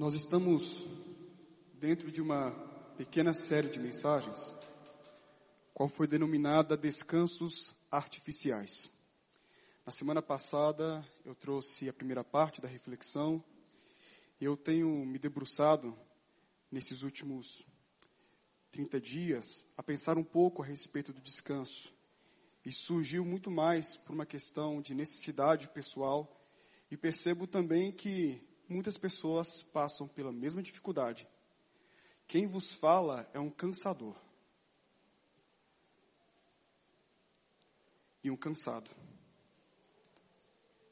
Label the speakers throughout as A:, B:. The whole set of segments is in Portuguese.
A: Nós estamos dentro de uma pequena série de mensagens, qual foi denominada Descansos Artificiais. Na semana passada eu trouxe a primeira parte da reflexão e eu tenho me debruçado nesses últimos 30 dias a pensar um pouco a respeito do descanso. E surgiu muito mais por uma questão de necessidade pessoal e percebo também que muitas pessoas passam pela mesma dificuldade. Quem vos fala é um cansador. E um cansado.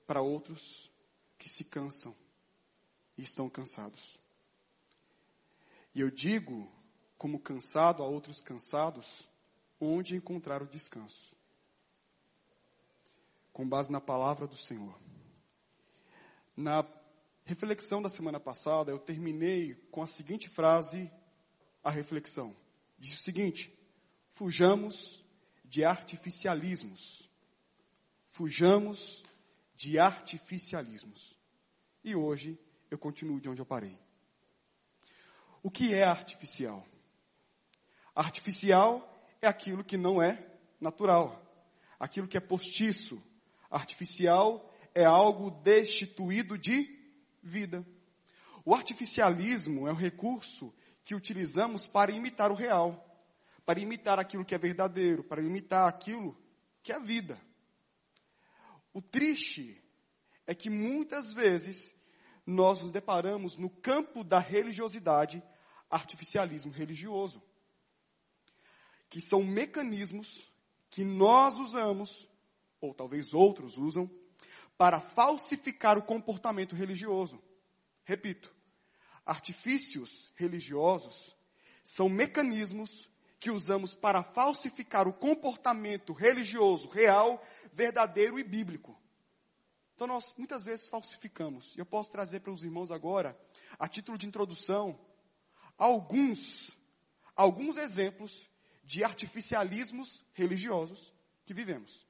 A: Para outros que se cansam e estão cansados. E eu digo, como cansado a outros cansados, onde encontrar o descanso. Com base na palavra do Senhor. Na reflexão da semana passada, eu terminei com a seguinte frase, a reflexão. Diz o seguinte: fujamos de artificialismos. Fujamos de artificialismos. E hoje eu continuo de onde eu parei. O que é artificial? Artificial é aquilo que não é natural, aquilo que é postiço. Artificial é algo destituído de vida. O artificialismo é um recurso que utilizamos para imitar o real, para imitar aquilo que é verdadeiro, para imitar aquilo que é vida. O triste é que muitas vezes nós nos deparamos no campo da religiosidade, artificialismo religioso, que são mecanismos que nós usamos, ou talvez outros usam, para falsificar o comportamento religioso. Repito, artifícios religiosos são mecanismos que usamos para falsificar o comportamento religioso real, verdadeiro e bíblico. Então nós muitas vezes falsificamos. E eu posso trazer para os irmãos agora, a título de introdução, alguns alguns exemplos de artificialismos religiosos que vivemos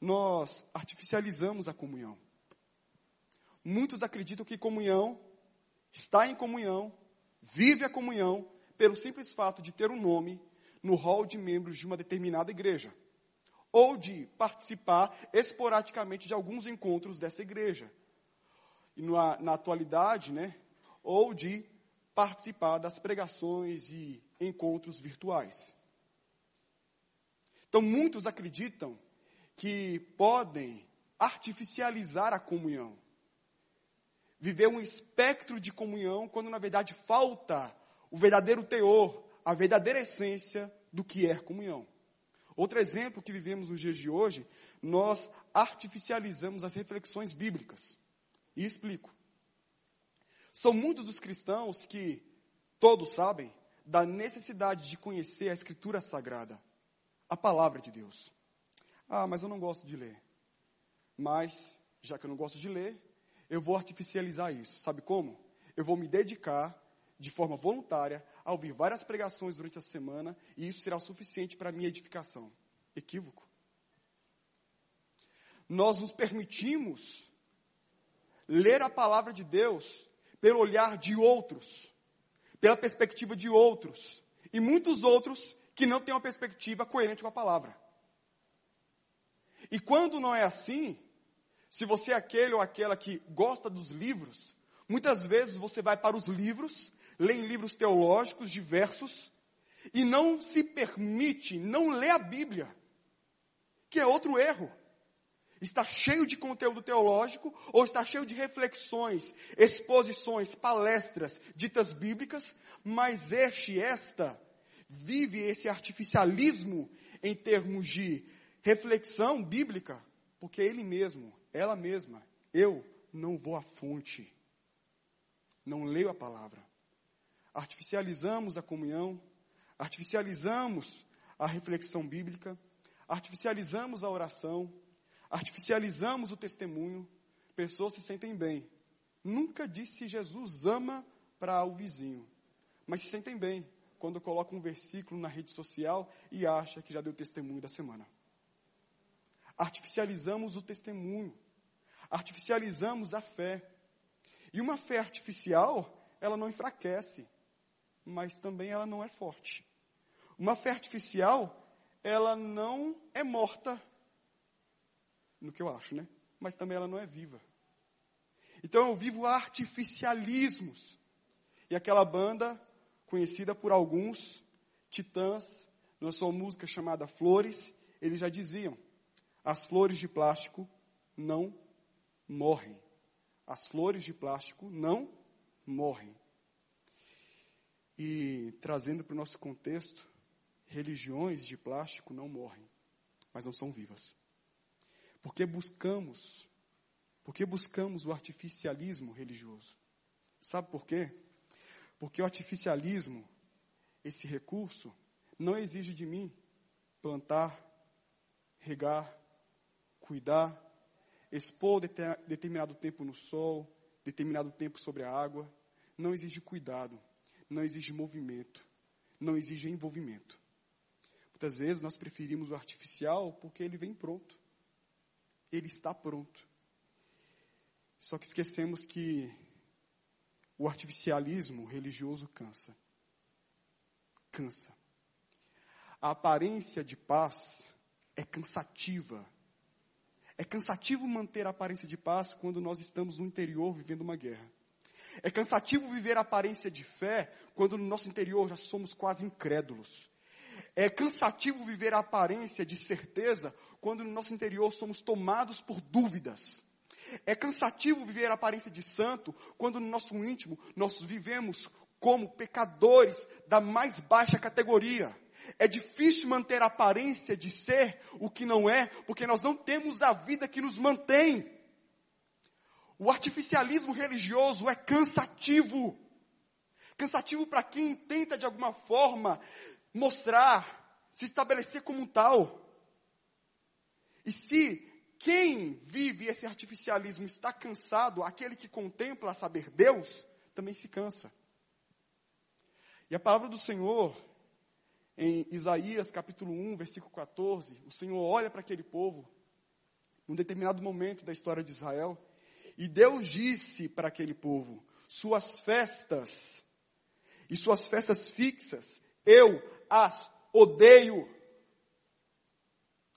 A: nós artificializamos a comunhão. Muitos acreditam que comunhão, está em comunhão, vive a comunhão, pelo simples fato de ter um nome no hall de membros de uma determinada igreja. Ou de participar esporadicamente de alguns encontros dessa igreja. E na, na atualidade, né? Ou de participar das pregações e encontros virtuais. Então, muitos acreditam que podem artificializar a comunhão. Viver um espectro de comunhão quando na verdade falta o verdadeiro teor, a verdadeira essência do que é comunhão. Outro exemplo que vivemos nos dias de hoje, nós artificializamos as reflexões bíblicas. E explico. São muitos os cristãos que, todos sabem, da necessidade de conhecer a Escritura Sagrada, a palavra de Deus. Ah, mas eu não gosto de ler. Mas, já que eu não gosto de ler, eu vou artificializar isso. Sabe como? Eu vou me dedicar de forma voluntária a ouvir várias pregações durante a semana e isso será o suficiente para minha edificação. Equívoco. Nós nos permitimos ler a palavra de Deus pelo olhar de outros, pela perspectiva de outros, e muitos outros que não têm uma perspectiva coerente com a palavra. E quando não é assim, se você é aquele ou aquela que gosta dos livros, muitas vezes você vai para os livros, lê em livros teológicos diversos, e não se permite, não lê a Bíblia, que é outro erro. Está cheio de conteúdo teológico ou está cheio de reflexões, exposições, palestras ditas bíblicas, mas este, esta, vive esse artificialismo em termos de reflexão bíblica, porque ele mesmo, ela mesma, eu não vou à fonte, não leio a palavra. Artificializamos a comunhão, artificializamos a reflexão bíblica, artificializamos a oração, artificializamos o testemunho, pessoas se sentem bem. Nunca disse Jesus ama para o vizinho, mas se sentem bem quando coloca um versículo na rede social e acha que já deu testemunho da semana artificializamos o testemunho, artificializamos a fé. E uma fé artificial ela não enfraquece, mas também ela não é forte. Uma fé artificial, ela não é morta, no que eu acho, né? Mas também ela não é viva. Então eu vivo artificialismos. E aquela banda, conhecida por alguns, Titãs, na sua música chamada Flores, eles já diziam: as flores de plástico não morrem. As flores de plástico não morrem. E trazendo para o nosso contexto, religiões de plástico não morrem, mas não são vivas. Porque buscamos, porque buscamos o artificialismo religioso. Sabe por quê? Porque o artificialismo, esse recurso, não exige de mim plantar, regar, cuidar, expor determinado tempo no sol, determinado tempo sobre a água. Não exige cuidado, não exige movimento, não exige envolvimento. Muitas vezes nós preferimos o artificial porque ele vem pronto. Ele está pronto. Só que esquecemos que o artificialismo religioso cansa. Cansa. A aparência de paz é cansativa. É cansativo manter a aparência de paz quando nós estamos no interior vivendo uma guerra. É cansativo viver a aparência de fé quando no nosso interior já somos quase incrédulos. É cansativo viver a aparência de certeza quando no nosso interior somos tomados por dúvidas. É cansativo viver a aparência de santo quando no nosso íntimo nós vivemos como pecadores da mais baixa categoria. É difícil manter a aparência de ser o que não é, porque nós não temos a vida que nos mantém. O artificialismo religioso é cansativo. Cansativo para quem tenta de alguma forma mostrar, se estabelecer como um tal. E se quem vive esse artificialismo está cansado, aquele que contempla saber Deus, também se cansa. E a palavra do Senhor em Isaías capítulo 1, versículo 14, o Senhor olha para aquele povo, num determinado momento da história de Israel, e Deus disse para aquele povo: Suas festas e suas festas fixas, eu as odeio.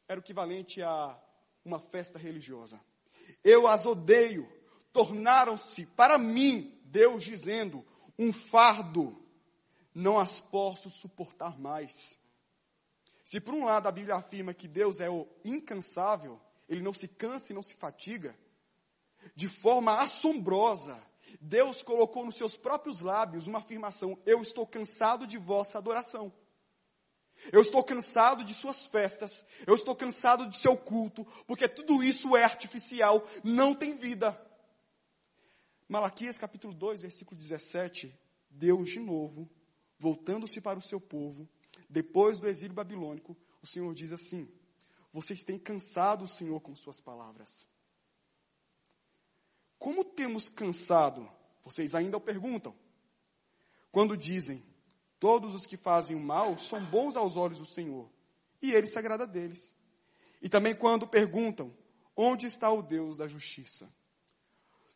A: Era o equivalente a uma festa religiosa. Eu as odeio. Tornaram-se para mim, Deus dizendo, um fardo não as posso suportar mais. Se por um lado a Bíblia afirma que Deus é o incansável, ele não se cansa e não se fatiga, de forma assombrosa, Deus colocou nos seus próprios lábios uma afirmação: Eu estou cansado de vossa adoração. Eu estou cansado de suas festas. Eu estou cansado de seu culto, porque tudo isso é artificial, não tem vida. Malaquias capítulo 2, versículo 17. Deus de novo voltando-se para o seu povo, depois do exílio babilônico, o Senhor diz assim: Vocês têm cansado o Senhor com suas palavras. Como temos cansado? Vocês ainda o perguntam. Quando dizem: Todos os que fazem o mal são bons aos olhos do Senhor, e ele se agrada deles. E também quando perguntam: Onde está o Deus da justiça?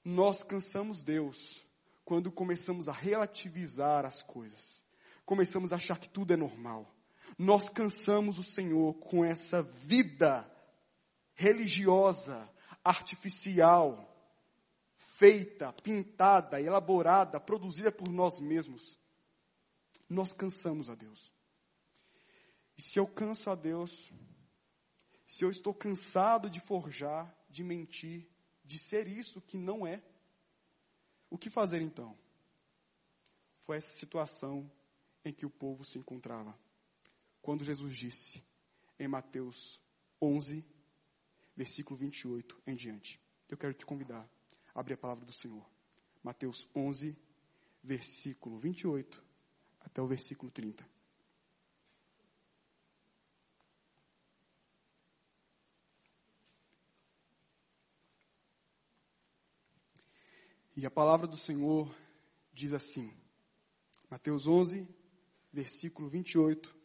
A: Nós cansamos Deus quando começamos a relativizar as coisas começamos a achar que tudo é normal. Nós cansamos o Senhor com essa vida religiosa, artificial, feita, pintada, elaborada, produzida por nós mesmos. Nós cansamos a Deus. E se eu canso a Deus, se eu estou cansado de forjar, de mentir, de ser isso que não é, o que fazer então? Foi essa situação em que o povo se encontrava. Quando Jesus disse, em Mateus 11, versículo 28 em diante. Eu quero te convidar a abrir a palavra do Senhor. Mateus 11, versículo 28 até o versículo 30. E a palavra do Senhor diz assim, Mateus 11, versículo 28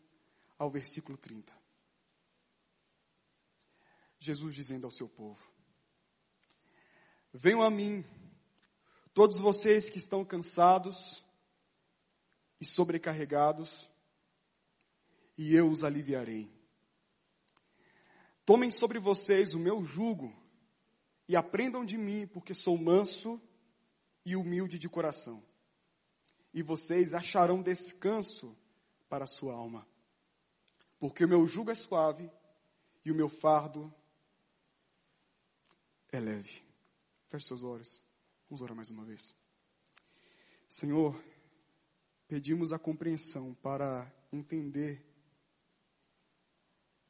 A: ao versículo 30. Jesus dizendo ao seu povo: Venham a mim, todos vocês que estão cansados e sobrecarregados, e eu os aliviarei. Tomem sobre vocês o meu jugo e aprendam de mim, porque sou manso e humilde de coração. E vocês acharão descanso para a sua alma. Porque o meu jugo é suave e o meu fardo é leve. Feche seus olhos. Vamos orar mais uma vez. Senhor, pedimos a compreensão para entender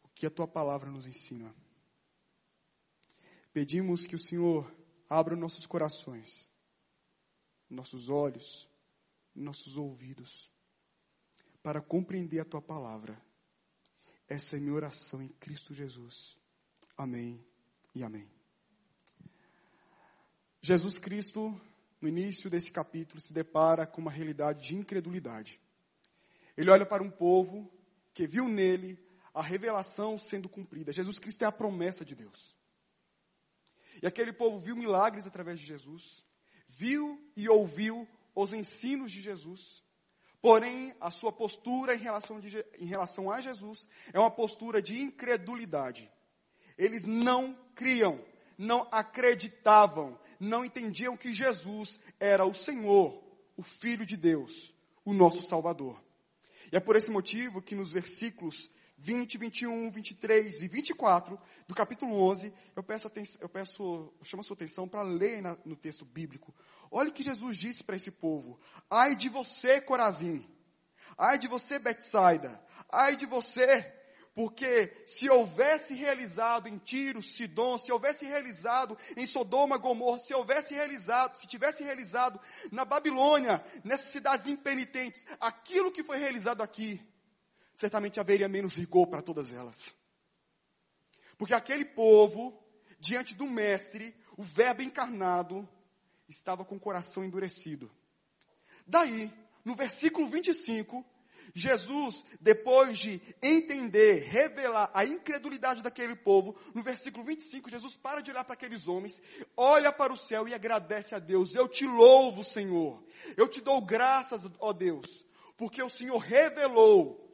A: o que a tua palavra nos ensina. Pedimos que o Senhor abra nossos corações, nossos olhos, nossos ouvidos, para compreender a tua palavra. Essa é minha oração em Cristo Jesus. Amém e amém. Jesus Cristo, no início desse capítulo, se depara com uma realidade de incredulidade. Ele olha para um povo que viu nele a revelação sendo cumprida. Jesus Cristo é a promessa de Deus. E aquele povo viu milagres através de Jesus, viu e ouviu os ensinos de Jesus. Porém, a sua postura em relação, de, em relação a Jesus é uma postura de incredulidade. Eles não criam, não acreditavam, não entendiam que Jesus era o Senhor, o Filho de Deus, o nosso Salvador. E é por esse motivo que nos versículos 20, 21, 23 e 24 do capítulo 11, eu peço, eu peço eu chamo a sua atenção para ler na, no texto bíblico. Olha o que Jesus disse para esse povo. Ai de você, Corazim. Ai de você, Betsaida. Ai de você, porque se houvesse realizado em Tiro, Sidom, se houvesse realizado em Sodoma, Gomorra, se houvesse realizado, se tivesse realizado na Babilônia, nessas cidades impenitentes, aquilo que foi realizado aqui, certamente haveria menos rigor para todas elas. Porque aquele povo, diante do Mestre, o Verbo encarnado, estava com o coração endurecido. Daí, no versículo 25, Jesus, depois de entender, revelar a incredulidade daquele povo, no versículo 25, Jesus para de olhar para aqueles homens, olha para o céu e agradece a Deus. Eu te louvo, Senhor. Eu te dou graças, ó Deus, porque o Senhor revelou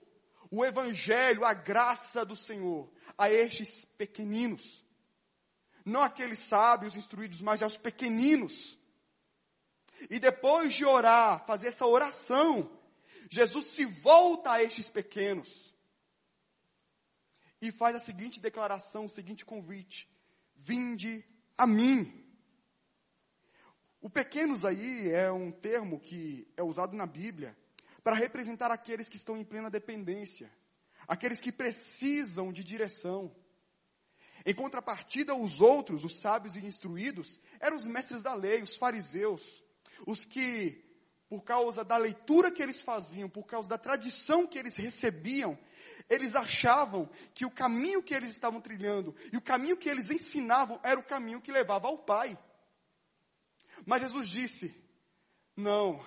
A: o Evangelho, a graça do Senhor a estes pequeninos. Não aqueles sábios instruídos, mas aos pequeninos. E depois de orar, fazer essa oração, Jesus se volta a estes pequenos e faz a seguinte declaração, o seguinte convite: Vinde a mim. O pequenos aí é um termo que é usado na Bíblia para representar aqueles que estão em plena dependência, aqueles que precisam de direção. Em contrapartida, os outros, os sábios e instruídos, eram os mestres da lei, os fariseus, os que, por causa da leitura que eles faziam, por causa da tradição que eles recebiam, eles achavam que o caminho que eles estavam trilhando e o caminho que eles ensinavam era o caminho que levava ao Pai. Mas Jesus disse: não,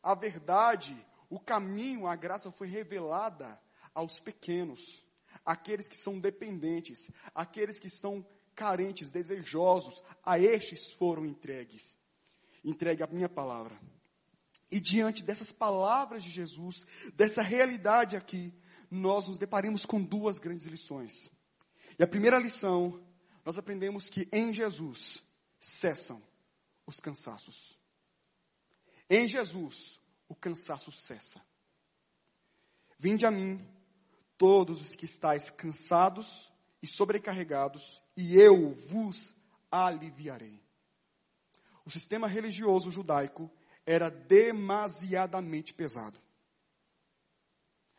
A: a verdade o caminho, a graça foi revelada aos pequenos, aqueles que são dependentes, aqueles que estão carentes, desejosos, a estes foram entregues. Entregue a minha palavra. E diante dessas palavras de Jesus, dessa realidade aqui, nós nos deparamos com duas grandes lições. E a primeira lição, nós aprendemos que em Jesus cessam os cansaços. Em Jesus, o cansaço cessa. Vinde a mim, todos os que estáis cansados e sobrecarregados, e eu vos aliviarei. O sistema religioso judaico era demasiadamente pesado.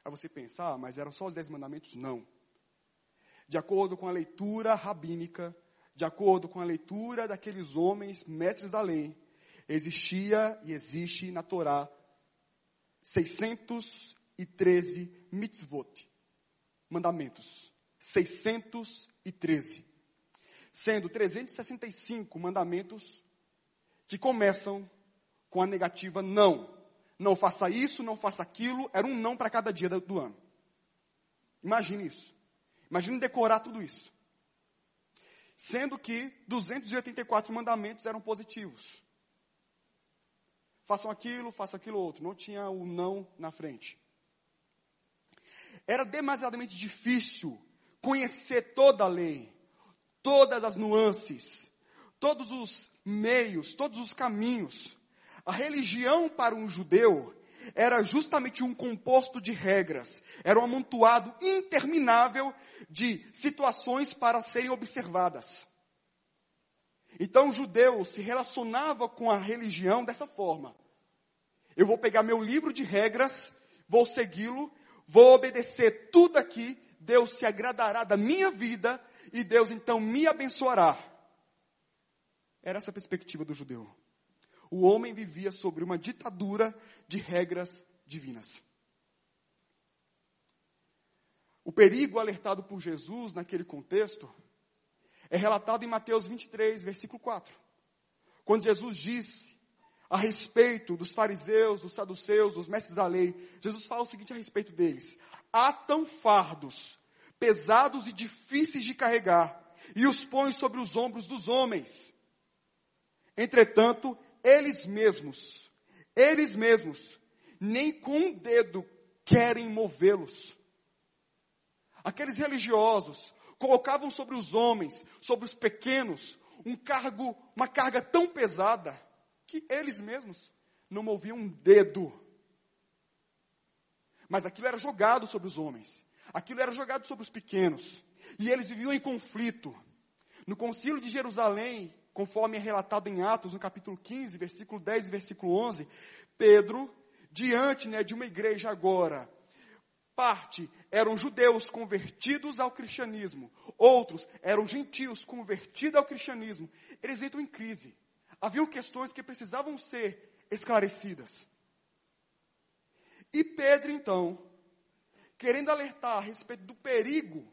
A: Aí você pensar, ah, mas eram só os dez mandamentos? Não. De acordo com a leitura rabínica, de acordo com a leitura daqueles homens mestres da lei, existia e existe na Torá 613 mitzvot, mandamentos. 613. Sendo 365 mandamentos que começam com a negativa não. Não faça isso, não faça aquilo. Era um não para cada dia do ano. Imagine isso. Imagine decorar tudo isso. Sendo que 284 mandamentos eram positivos. Façam aquilo, façam aquilo outro. Não tinha o não na frente. Era demasiadamente difícil conhecer toda a lei, todas as nuances, todos os meios, todos os caminhos. A religião para um judeu era justamente um composto de regras, era um amontoado interminável de situações para serem observadas. Então o judeu se relacionava com a religião dessa forma. Eu vou pegar meu livro de regras, vou segui-lo, vou obedecer tudo aqui, Deus se agradará da minha vida e Deus então me abençoará. Era essa a perspectiva do judeu. O homem vivia sobre uma ditadura de regras divinas. O perigo alertado por Jesus naquele contexto é relatado em Mateus 23, versículo 4. Quando Jesus disse a respeito dos fariseus, dos saduceus, dos mestres da lei, Jesus fala o seguinte a respeito deles: atam fardos pesados e difíceis de carregar e os põe sobre os ombros dos homens. Entretanto, eles mesmos, eles mesmos, nem com um dedo querem movê-los. Aqueles religiosos colocavam sobre os homens, sobre os pequenos, um cargo, uma carga tão pesada que eles mesmos não moviam um dedo. Mas aquilo era jogado sobre os homens, aquilo era jogado sobre os pequenos, e eles viviam em conflito. No concílio de Jerusalém, conforme é relatado em Atos, no capítulo 15, versículo 10 e versículo 11, Pedro, diante né, de uma igreja agora parte eram judeus convertidos ao cristianismo, outros eram gentios convertidos ao cristianismo. Eles entram em crise. Haviam questões que precisavam ser esclarecidas. E Pedro, então, querendo alertar a respeito do perigo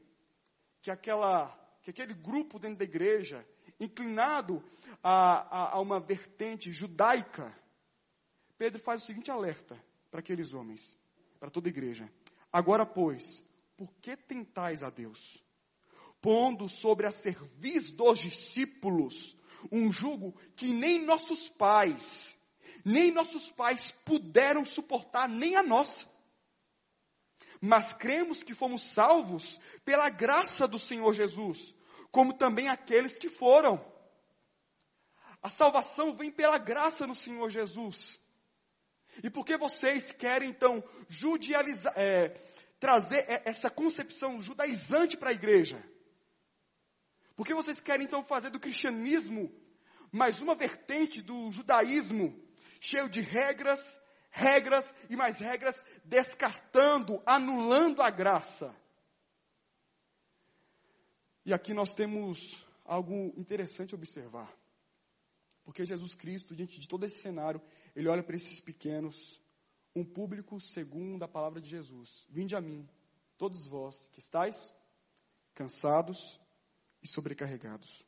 A: que, aquela, que aquele grupo dentro da igreja, inclinado a, a, a uma vertente judaica, Pedro faz o seguinte alerta para aqueles homens, para toda a igreja. Agora, pois, por que tentais a Deus? Pondo sobre a cerviz dos discípulos um jugo que nem nossos pais, nem nossos pais puderam suportar, nem a nós. Mas cremos que fomos salvos pela graça do Senhor Jesus, como também aqueles que foram. A salvação vem pela graça no Senhor Jesus. E por que vocês querem então judializar, é, trazer essa concepção judaizante para a igreja? Por que vocês querem então fazer do cristianismo mais uma vertente do judaísmo, cheio de regras, regras e mais regras, descartando, anulando a graça? E aqui nós temos algo interessante a observar. Porque Jesus Cristo, diante de todo esse cenário, ele olha para esses pequenos, um público segundo a palavra de Jesus. Vinde a mim, todos vós que estáis cansados e sobrecarregados.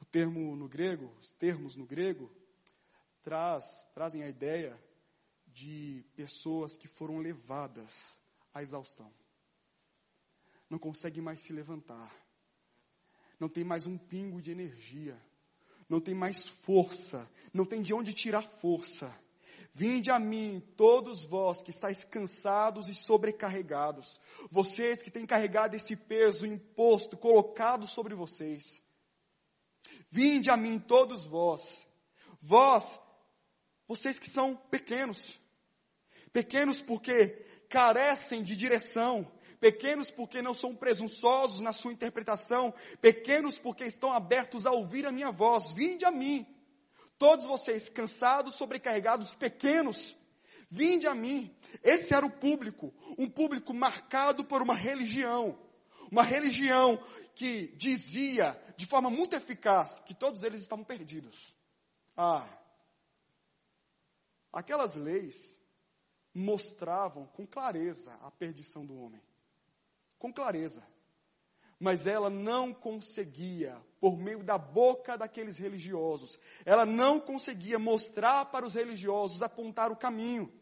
A: O termo no grego, os termos no grego, traz, trazem a ideia de pessoas que foram levadas à exaustão. Não conseguem mais se levantar. Não tem mais um pingo de energia não tem mais força, não tem de onde tirar força. Vinde a mim, todos vós que estáis cansados e sobrecarregados, vocês que têm carregado esse peso imposto colocado sobre vocês. Vinde a mim, todos vós, vós, vocês que são pequenos, pequenos porque carecem de direção, pequenos porque não são presunçosos na sua interpretação, pequenos porque estão abertos a ouvir a minha voz. Vinde a mim, todos vocês cansados, sobrecarregados, pequenos, vinde a mim. Esse era o público, um público marcado por uma religião, uma religião que dizia de forma muito eficaz que todos eles estavam perdidos. Ah, aquelas leis mostravam com clareza a perdição do homem com clareza. Mas ela não conseguia, por meio da boca daqueles religiosos, ela não conseguia mostrar para os religiosos, apontar o caminho.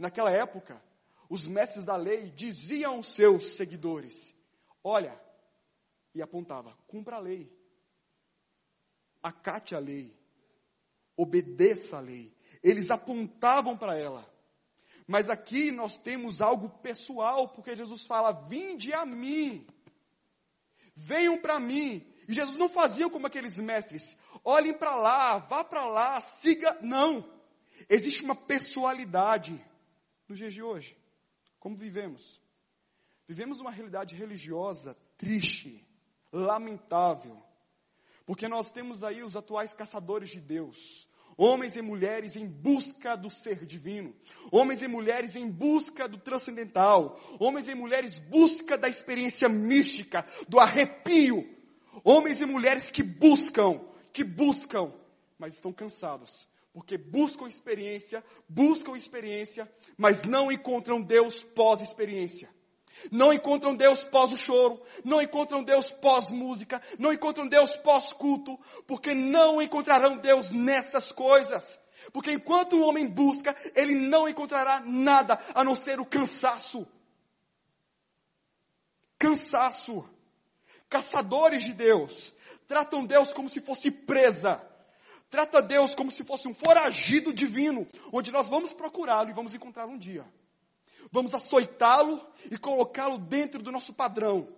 A: Naquela época, os mestres da lei diziam aos seus seguidores: Olha, e apontava, cumpra a lei, acate a lei, obedeça a lei. eles apontavam para ela. Mas aqui nós temos algo pessoal, porque Jesus fala: Vinde a mim, venham para mim. E Jesus não fazia como aqueles mestres: olhem para lá, vá para lá, siga. Não. Existe uma pessoalidade nos dias de hoje. Como vivemos? Vivemos uma realidade religiosa triste, lamentável. Porque nós temos aí os atuais caçadores de Deus, homens e mulheres em busca do ser divino, homens e mulheres em busca do transcendental, homens e mulheres busca da experiência mística, do arrepio, homens e mulheres que buscam, que buscam, mas estão cansados, porque buscam experiência, buscam experiência, mas não encontram Deus pós-experiência. Não encontram Deus pós o choro, não encontram Deus pós música, não encontram Deus pós culto, porque não encontrarão Deus nessas coisas. Porque enquanto o homem busca, ele não encontrará nada a não ser o cansaço. Cansaço. Caçadores de Deus tratam Deus como se fosse presa. Trata Deus como se fosse um foragido divino, onde nós vamos procurá-lo e vamos encontrar um dia vamos açoitá-lo e colocá-lo dentro do nosso padrão.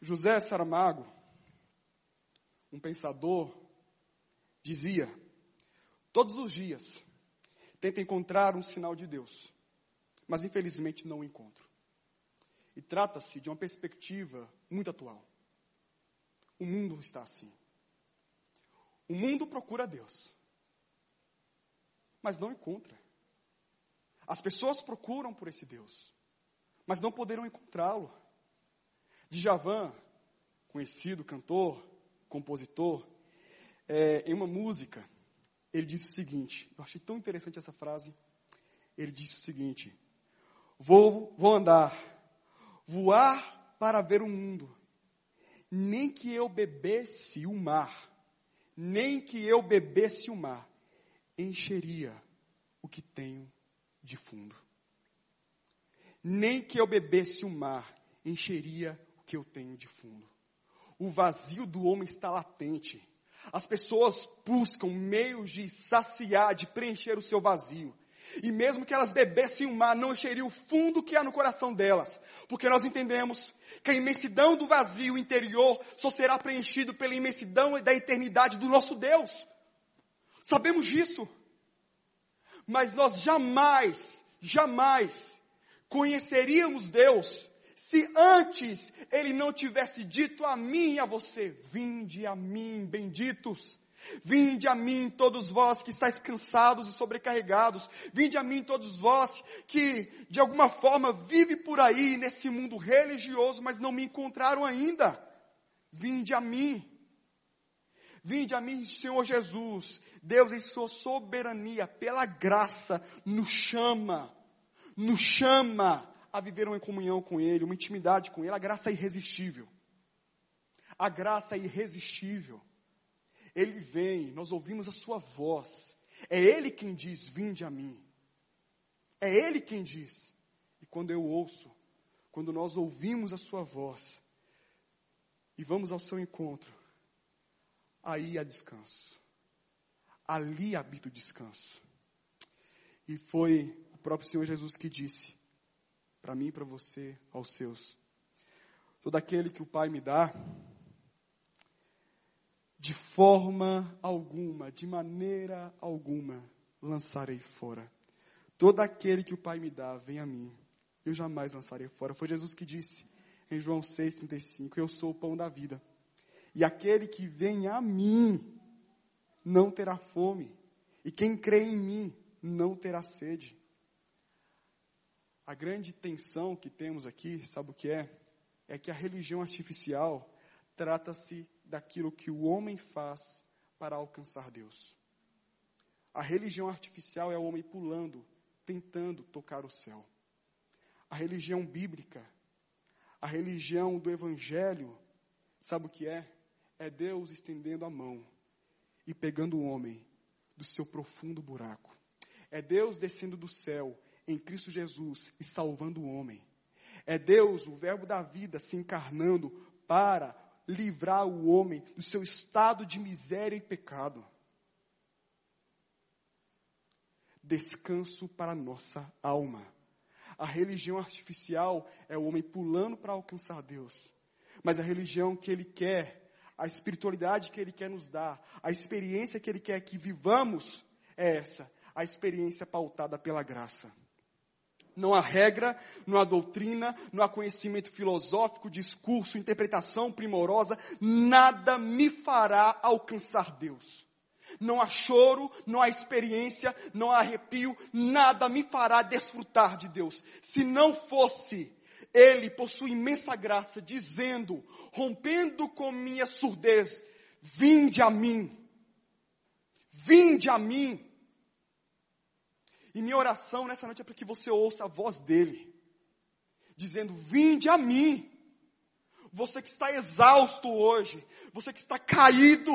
A: José Saramago, um pensador, dizia: todos os dias tenta encontrar um sinal de Deus, mas infelizmente não o encontro. E trata-se de uma perspectiva muito atual. O mundo está assim. O mundo procura Deus mas não encontra. As pessoas procuram por esse Deus, mas não poderão encontrá-lo. Djavan, conhecido cantor, compositor, é, em uma música, ele disse o seguinte: eu achei tão interessante essa frase. Ele disse o seguinte: Vou, vou andar, voar para ver o mundo, nem que eu bebesse o mar, nem que eu bebesse o mar, encheria o que tenho de fundo. Nem que eu bebesse o mar encheria o que eu tenho de fundo. O vazio do homem está latente. As pessoas buscam meios de saciar, de preencher o seu vazio. E mesmo que elas bebessem o mar, não encheria o fundo que há no coração delas. Porque nós entendemos que a imensidão do vazio interior só será preenchido pela imensidão da eternidade do nosso Deus. Sabemos disso. Mas nós jamais, jamais conheceríamos Deus se antes Ele não tivesse dito a mim e a você: Vinde a mim, benditos. Vinde a mim, todos vós que estáis cansados e sobrecarregados. Vinde a mim, todos vós que, de alguma forma, vivem por aí nesse mundo religioso, mas não me encontraram ainda. Vinde a mim. Vinde a mim, Senhor Jesus. Deus, em sua soberania, pela graça, nos chama, nos chama a viver uma comunhão com Ele, uma intimidade com Ele. A graça é irresistível. A graça é irresistível. Ele vem, nós ouvimos a Sua voz. É Ele quem diz: Vinde a mim. É Ele quem diz. E quando eu ouço, quando nós ouvimos a Sua voz e vamos ao seu encontro, aí há descanso. Ali habita o descanso. E foi o próprio Senhor Jesus que disse, para mim para você, aos seus: Todo aquele que o Pai me dá, de forma alguma, de maneira alguma, lançarei fora. Todo aquele que o Pai me dá, vem a mim. Eu jamais lançarei fora. Foi Jesus que disse em João 6,35: Eu sou o pão da vida. E aquele que vem a mim não terá fome, e quem crê em mim não terá sede. A grande tensão que temos aqui, sabe o que é? É que a religião artificial trata-se daquilo que o homem faz para alcançar Deus. A religião artificial é o homem pulando, tentando tocar o céu. A religião bíblica, a religião do evangelho, sabe o que é? É Deus estendendo a mão e pegando o homem do seu profundo buraco. É Deus descendo do céu em Cristo Jesus e salvando o homem. É Deus, o Verbo da vida, se encarnando para livrar o homem do seu estado de miséria e pecado. Descanso para nossa alma. A religião artificial é o homem pulando para alcançar Deus. Mas a religião que ele quer, a espiritualidade que ele quer nos dar, a experiência que ele quer que vivamos, é essa, a experiência pautada pela graça. Não há regra, não há doutrina, não há conhecimento filosófico, discurso, interpretação primorosa, nada me fará alcançar Deus. Não há choro, não há experiência, não há arrepio, nada me fará desfrutar de Deus. Se não fosse Ele, por sua imensa graça, dizendo, rompendo com minha surdez, vinde a mim, vinde a mim, e minha oração nessa noite é para que você ouça a voz dele, dizendo: Vinde a mim. Você que está exausto hoje, você que está caído,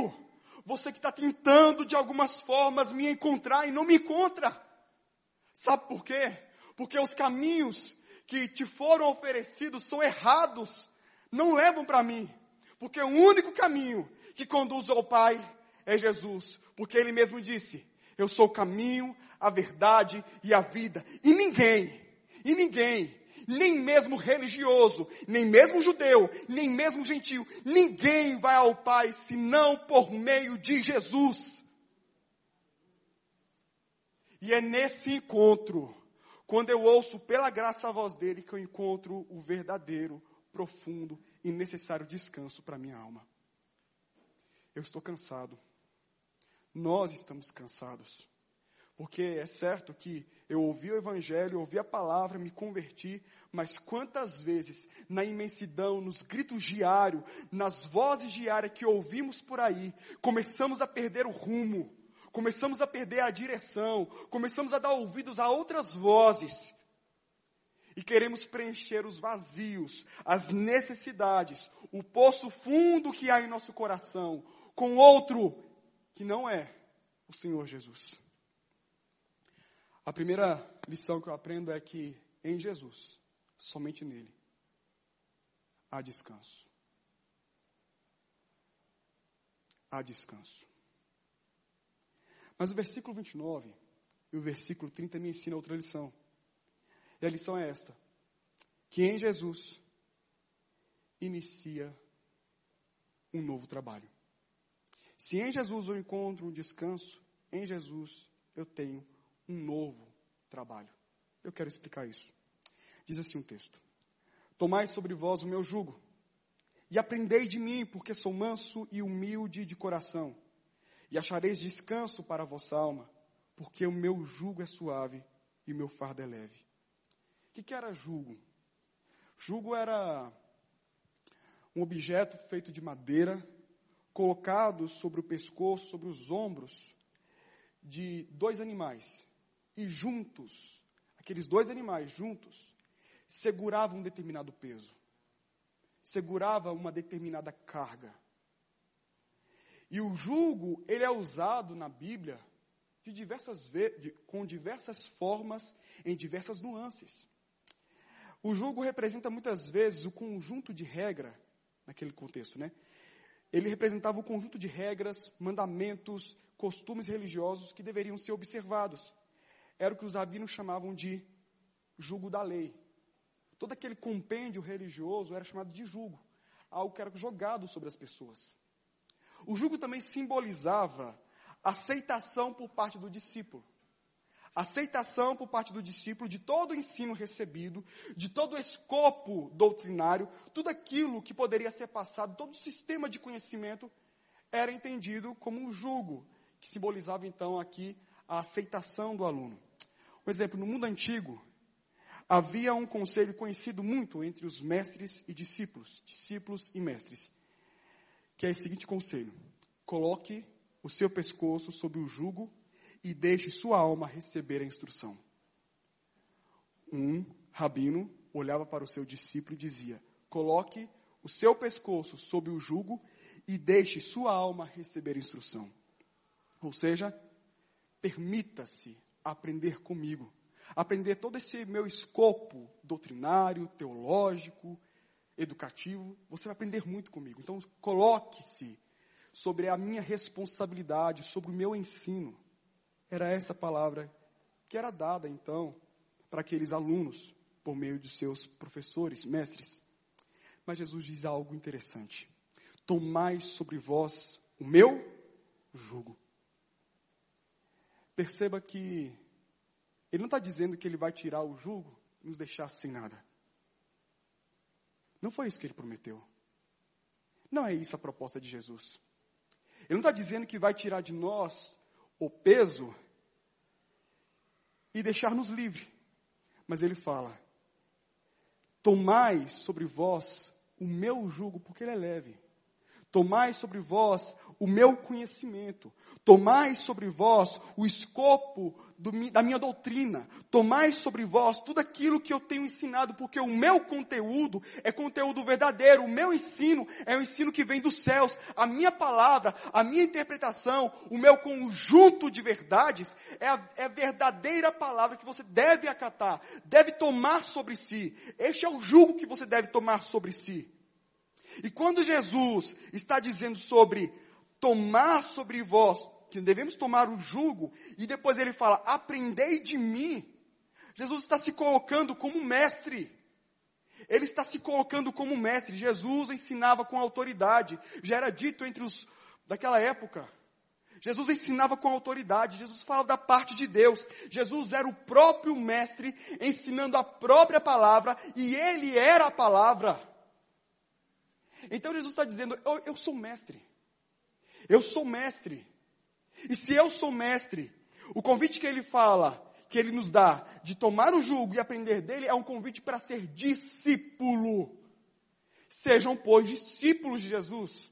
A: você que está tentando de algumas formas me encontrar e não me encontra. Sabe por quê? Porque os caminhos que te foram oferecidos são errados, não levam para mim. Porque o único caminho que conduz ao Pai é Jesus. Porque Ele mesmo disse: Eu sou o caminho, a verdade e a vida. E ninguém, e ninguém, nem mesmo religioso, nem mesmo judeu, nem mesmo gentil, ninguém vai ao Pai senão por meio de Jesus. E é nesse encontro, quando eu ouço pela graça a voz dele, que eu encontro o verdadeiro, profundo e necessário descanso para minha alma. Eu estou cansado. Nós estamos cansados. Porque é certo que eu ouvi o Evangelho, ouvi a palavra, me converti, mas quantas vezes, na imensidão, nos gritos diários, nas vozes diárias que ouvimos por aí, começamos a perder o rumo, começamos a perder a direção, começamos a dar ouvidos a outras vozes, e queremos preencher os vazios, as necessidades, o poço fundo que há em nosso coração, com outro que não é o Senhor Jesus. A primeira lição que eu aprendo é que em Jesus, somente nele, há descanso. Há descanso. Mas o versículo 29 e o versículo 30 me ensinam outra lição. E a lição é esta: que em Jesus inicia um novo trabalho. Se em Jesus eu encontro um descanso, em Jesus eu tenho um novo trabalho. Eu quero explicar isso. Diz assim um texto: Tomai sobre vós o meu jugo, e aprendei de mim, porque sou manso e humilde de coração, e achareis descanso para a vossa alma, porque o meu jugo é suave e o meu fardo é leve. O que, que era jugo? Jugo era um objeto feito de madeira, colocado sobre o pescoço, sobre os ombros de dois animais e juntos, aqueles dois animais juntos, seguravam um determinado peso, segurava uma determinada carga. E o jugo, ele é usado na Bíblia de diversas de, com diversas formas, em diversas nuances. O jugo representa muitas vezes o conjunto de regra, naquele contexto, né? Ele representava o conjunto de regras, mandamentos, costumes religiosos que deveriam ser observados era o que os rabinos chamavam de jugo da lei. Todo aquele compêndio religioso era chamado de jugo, algo que era jogado sobre as pessoas. O jugo também simbolizava aceitação por parte do discípulo. Aceitação por parte do discípulo de todo o ensino recebido, de todo o escopo doutrinário, tudo aquilo que poderia ser passado, todo o sistema de conhecimento era entendido como um jugo, que simbolizava então aqui a aceitação do aluno. Por exemplo, no mundo antigo, havia um conselho conhecido muito entre os mestres e discípulos, discípulos e mestres, que é o seguinte conselho: coloque o seu pescoço sob o jugo e deixe sua alma receber a instrução. Um rabino olhava para o seu discípulo e dizia: coloque o seu pescoço sob o jugo e deixe sua alma receber a instrução. Ou seja, permita-se aprender comigo. Aprender todo esse meu escopo doutrinário, teológico, educativo, você vai aprender muito comigo. Então, coloque-se sobre a minha responsabilidade, sobre o meu ensino. Era essa palavra que era dada, então, para aqueles alunos, por meio de seus professores, mestres. Mas Jesus diz algo interessante: Tomai sobre vós o meu jugo. Perceba que ele não está dizendo que ele vai tirar o jugo e nos deixar sem nada. Não foi isso que ele prometeu. Não é isso a proposta de Jesus. Ele não está dizendo que vai tirar de nós o peso e deixar-nos livres. Mas ele fala: Tomai sobre vós o meu jugo, porque ele é leve. Tomai sobre vós o meu conhecimento. Tomai sobre vós o escopo do, da minha doutrina. Tomai sobre vós tudo aquilo que eu tenho ensinado, porque o meu conteúdo é conteúdo verdadeiro. O meu ensino é um ensino que vem dos céus. A minha palavra, a minha interpretação, o meu conjunto de verdades é a, é a verdadeira palavra que você deve acatar, deve tomar sobre si. Este é o jugo que você deve tomar sobre si. E quando Jesus está dizendo sobre tomar sobre vós, que devemos tomar o jugo, e depois ele fala, aprendei de mim, Jesus está se colocando como mestre. Ele está se colocando como mestre. Jesus ensinava com autoridade. Já era dito entre os daquela época. Jesus ensinava com autoridade. Jesus falava da parte de Deus. Jesus era o próprio mestre ensinando a própria palavra e ele era a palavra. Então Jesus está dizendo: eu, eu sou mestre. Eu sou mestre. E se eu sou mestre, o convite que ele fala, que ele nos dá, de tomar o jugo e aprender dele, é um convite para ser discípulo. Sejam, pois, discípulos de Jesus.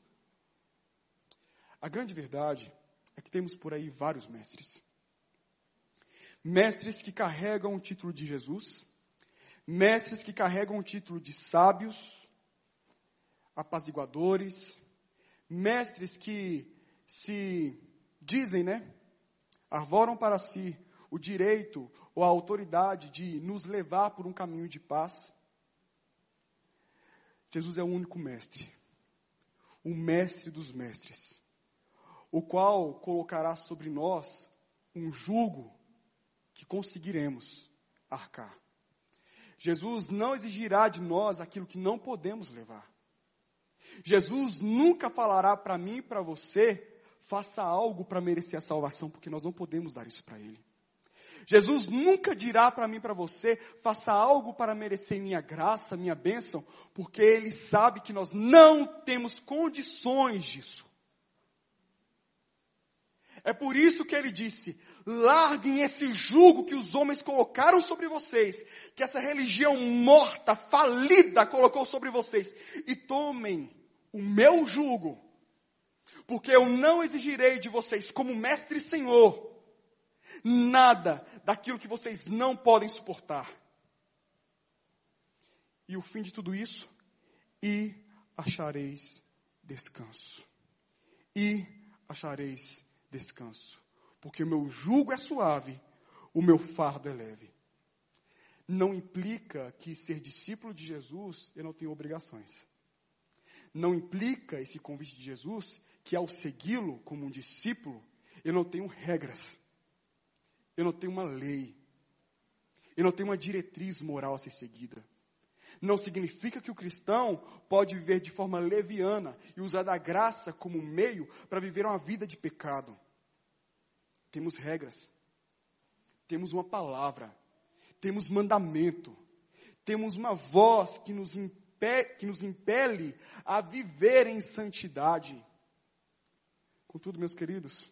A: A grande verdade é que temos por aí vários mestres. Mestres que carregam o título de Jesus, mestres que carregam o título de sábios, apaziguadores, mestres que se dizem, né? Arvoram para si o direito ou a autoridade de nos levar por um caminho de paz. Jesus é o único mestre, o mestre dos mestres, o qual colocará sobre nós um jugo que conseguiremos arcar. Jesus não exigirá de nós aquilo que não podemos levar. Jesus nunca falará para mim e para você, faça algo para merecer a salvação, porque nós não podemos dar isso para Ele. Jesus nunca dirá para mim e para você, faça algo para merecer minha graça, minha bênção, porque Ele sabe que nós não temos condições disso. É por isso que ele disse: larguem esse jugo que os homens colocaram sobre vocês, que essa religião morta, falida, colocou sobre vocês, e tomem o meu jugo, porque eu não exigirei de vocês, como mestre e senhor, nada daquilo que vocês não podem suportar. E o fim de tudo isso, e achareis descanso. E achareis descanso. Porque o meu jugo é suave, o meu fardo é leve. Não implica que ser discípulo de Jesus eu não tenho obrigações não implica esse convite de Jesus que ao segui-lo como um discípulo, eu não tenho regras, eu não tenho uma lei, eu não tenho uma diretriz moral a ser seguida. Não significa que o cristão pode viver de forma leviana e usar da graça como meio para viver uma vida de pecado. Temos regras, temos uma palavra, temos mandamento, temos uma voz que nos impede que nos impele a viver em santidade. Contudo, meus queridos,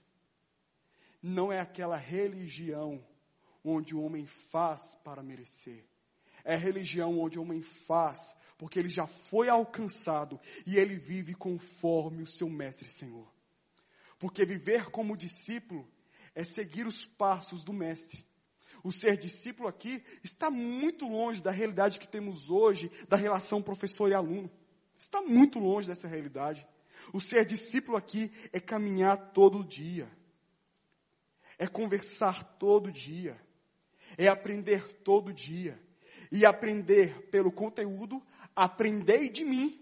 A: não é aquela religião onde o homem faz para merecer. É religião onde o homem faz porque ele já foi alcançado e ele vive conforme o seu mestre Senhor. Porque viver como discípulo é seguir os passos do mestre. O ser discípulo aqui está muito longe da realidade que temos hoje, da relação professor e aluno. Está muito longe dessa realidade. O ser discípulo aqui é caminhar todo dia, é conversar todo dia, é aprender todo dia. E aprender pelo conteúdo, Aprendei de mim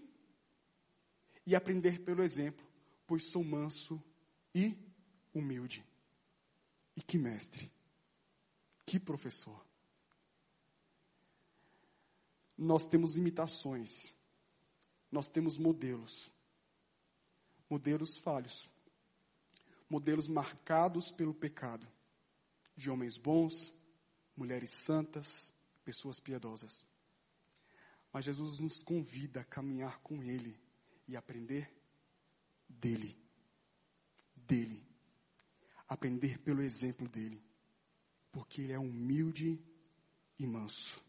A: e aprender pelo exemplo, pois sou manso e humilde. E que mestre, que professor. Nós temos imitações, nós temos modelos, modelos falhos, modelos marcados pelo pecado, de homens bons, mulheres santas, pessoas piedosas. Mas Jesus nos convida a caminhar com Ele e aprender dele. Dele. Aprender pelo exemplo dele. Porque ele é humilde e manso.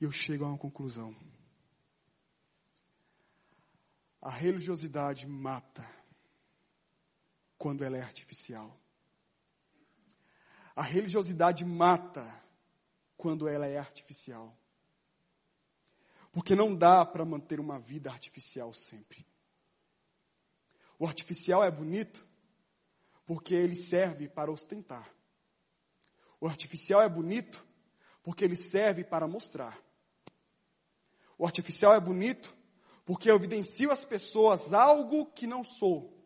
A: E eu chego a uma conclusão. A religiosidade mata quando ela é artificial. A religiosidade mata quando ela é artificial. Porque não dá para manter uma vida artificial sempre. O artificial é bonito porque ele serve para ostentar. O artificial é bonito porque ele serve para mostrar. O artificial é bonito porque eu evidencio às pessoas algo que não sou.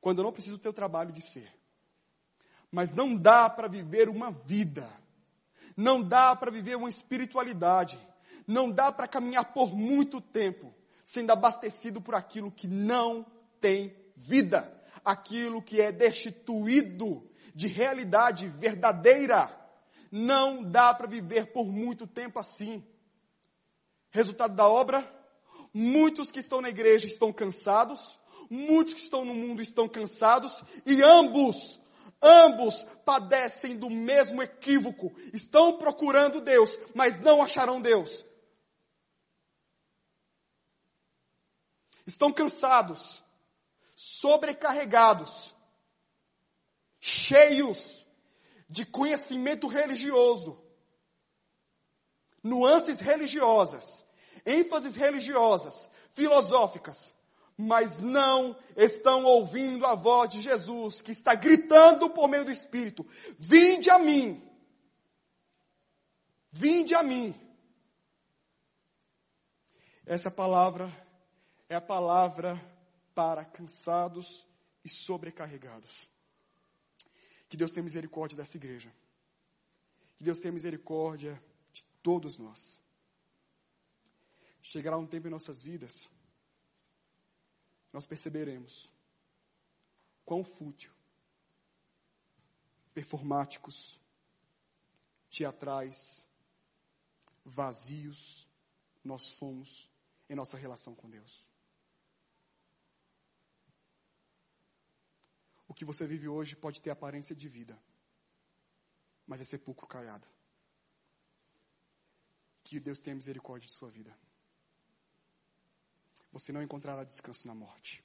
A: Quando eu não preciso ter o trabalho de ser. Mas não dá para viver uma vida. Não dá para viver uma espiritualidade não dá para caminhar por muito tempo sendo abastecido por aquilo que não tem vida, aquilo que é destituído de realidade verdadeira. Não dá para viver por muito tempo assim. Resultado da obra? Muitos que estão na igreja estão cansados, muitos que estão no mundo estão cansados, e ambos Ambos padecem do mesmo equívoco. Estão procurando Deus, mas não acharão Deus. estão cansados, sobrecarregados, cheios de conhecimento religioso, nuances religiosas, ênfases religiosas, filosóficas, mas não estão ouvindo a voz de Jesus, que está gritando por meio do Espírito: Vinde a mim! Vinde a mim! Essa palavra é a palavra para cansados e sobrecarregados. Que Deus tenha misericórdia dessa igreja. Que Deus tenha misericórdia de todos nós. Chegará um tempo em nossas vidas, nós perceberemos quão fútil, performáticos, teatrais, vazios nós fomos em nossa relação com Deus. O que você vive hoje pode ter aparência de vida, mas é sepulcro caiado. Que Deus tenha misericórdia de sua vida. Você não encontrará descanso na morte.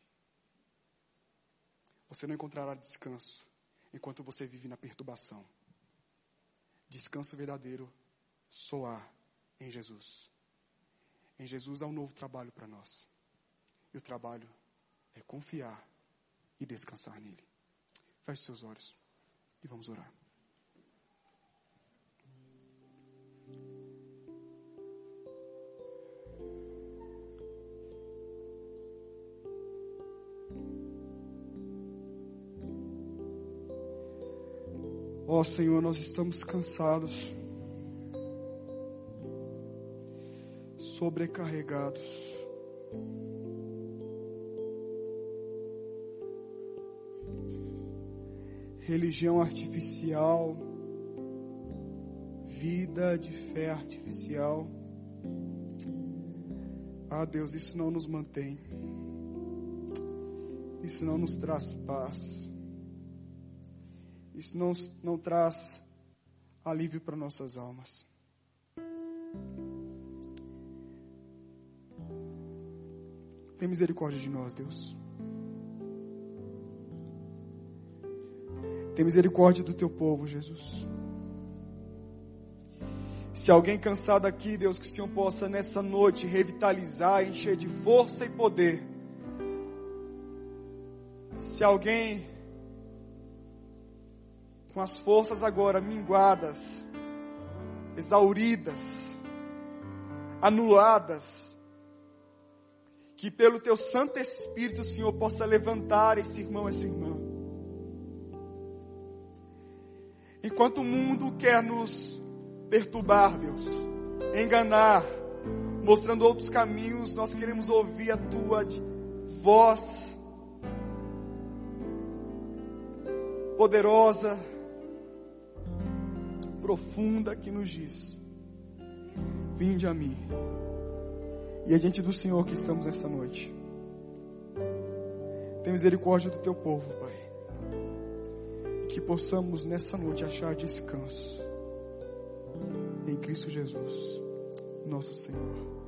A: Você não encontrará descanso enquanto você vive na perturbação. Descanso verdadeiro só há em Jesus. Em Jesus há um novo trabalho para nós. E o trabalho é confiar e descansar nele. Feche seus olhos e vamos orar. Ó oh, Senhor, nós estamos cansados, sobrecarregados. Religião artificial, vida de fé artificial. Ah, Deus, isso não nos mantém. Isso não nos traz paz. Isso não, não traz alívio para nossas almas. Tem misericórdia de nós, Deus. Tem misericórdia do teu povo, Jesus. Se alguém cansado aqui, Deus, que o Senhor possa nessa noite revitalizar, encher de força e poder. Se alguém com as forças agora minguadas, exauridas, anuladas. Que pelo teu Santo Espírito, Senhor, possa levantar esse irmão, essa irmã. Enquanto o mundo quer nos perturbar, Deus, enganar, mostrando outros caminhos, nós queremos ouvir a tua voz poderosa, profunda que nos diz: Vinde a mim. E é diante do Senhor que estamos esta noite. Tem misericórdia do teu povo, Pai. Que possamos nessa noite achar descanso em Cristo Jesus, nosso Senhor.